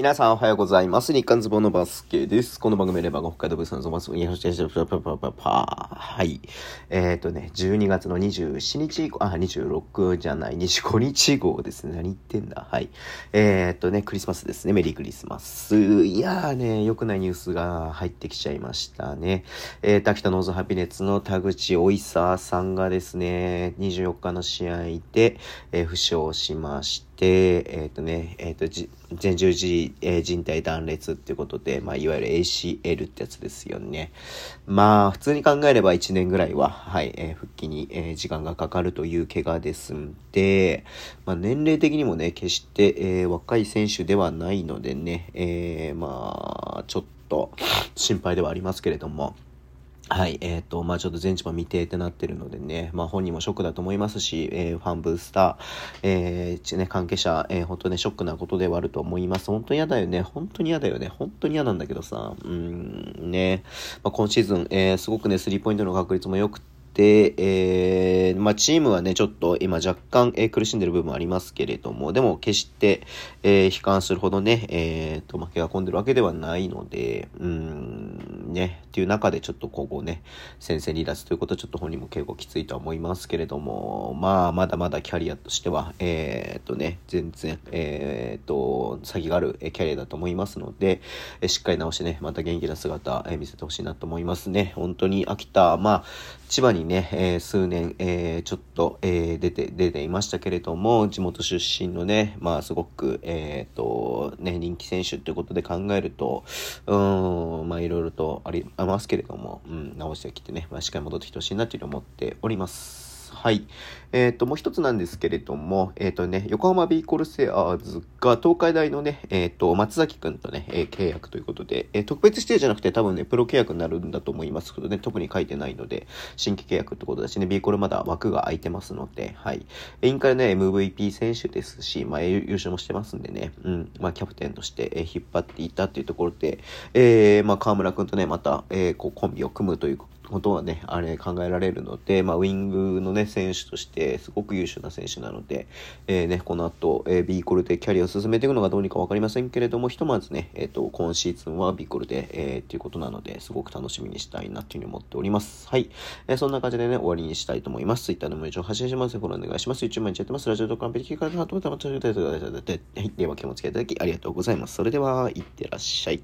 皆さんおはようございます。日刊ズボンのバスケです。この番組レバーが北海道ブースのゾマスに、はい。えっ、ー、とね、12月の27日以降、あ、26じゃない、25日号ですね。何言ってんだ。はい。えっ、ー、とね、クリスマスですね。メリークリスマス。いやーね、良くないニュースが入ってきちゃいましたね。えー、滝田ノーズハピネッツの田口おいささんがですね、24日の試合で、えー、負傷しました。で、えっ、ー、とね、えっ、ー、と、前十字、えー、靭帯断裂っていうことで、まあ、いわゆる ACL ってやつですよね。まあ、普通に考えれば1年ぐらいは、はい、えー、復帰に、えー、時間がかかるという怪我ですんで、まあ、年齢的にもね、決して、えー、若い選手ではないのでね、えー、まあ、ちょっと心配ではありますけれども、はい。えっ、ー、と、まあちょっと全地も未定ってなってるのでね、まあ本人もショックだと思いますし、えー、ファンブースター、えー、ね、関係者、えー、本当ね、ショックなことではあると思います。本当に嫌だよね。本当に嫌だよね。本当に嫌なんだけどさ、うん、ね、まあ今シーズン、えー、すごくね、スリーポイントの確率も良くて、で、えー、まあ、チームはね、ちょっと今若干、えー、苦しんでる部分もありますけれども、でも決して、えー、悲観するほどね、えー、と、負けが込んでるわけではないので、うん、ね、っていう中でちょっと今後ね、先生離脱ということはちょっと本人も結構きついとは思いますけれども、まあ、まだまだキャリアとしては、えー、とね、全然、えー、と、先があるえキャリアだと思いますので、えしっかり直してね、また元気な姿、え見せてほしいなと思いますね。本当に秋田、まあ、千葉にね、えー、数年、えー、ちょっと、えー、出て、出ていましたけれども、地元出身のね、まあ、すごく、えっ、と、ね、人気選手っていうことで考えると、うん、まあ、いろいろとありますけれども、うん、直してきてね、まあ、しっかり戻ってきてほしいなというふうに思っております。。はい。えっ、ー、と、もう一つなんですけれども、えっ、ー、とね、横浜ビーコルセアーズが東海大のね、えっ、ー、と、松崎くんとね、え契約ということで、え特別指定じゃなくて多分ね、プロ契約になるんだと思いますけどね、特に書いてないので、新規契約ってことだしね、ビーコルまだ枠が空いてますので、はい。インカレね、MVP 選手ですし、まあ、優勝もしてますんでね、うん、まあ、キャプテンとして、え引っ張っていたっていうところで、えー、まあ、河村くんとね、また、えこう、コンビを組むということはね、あれ考えられるので、まあ、ウィングのね、選手としてすごく優秀な選手なので、えー、ね、この後、えー、B コルでキャリアを進めていくのがどうにかわかりませんけれども、ひとまずね、えっ、ー、と、今シーズンは B コルで、えー、っていうことなので、すごく楽しみにしたいなっていうふうに思っております。はい。えー、そんな感じでね、終わりにしたいと思います。Twitter でも一応発信しますフォローお願いします。YouTube 毎日やってます。ラジオとカンペで聞かれたと思ったら、はい。では、今日も付き合いいただきありがとうございます。それでは、いってらっしゃい。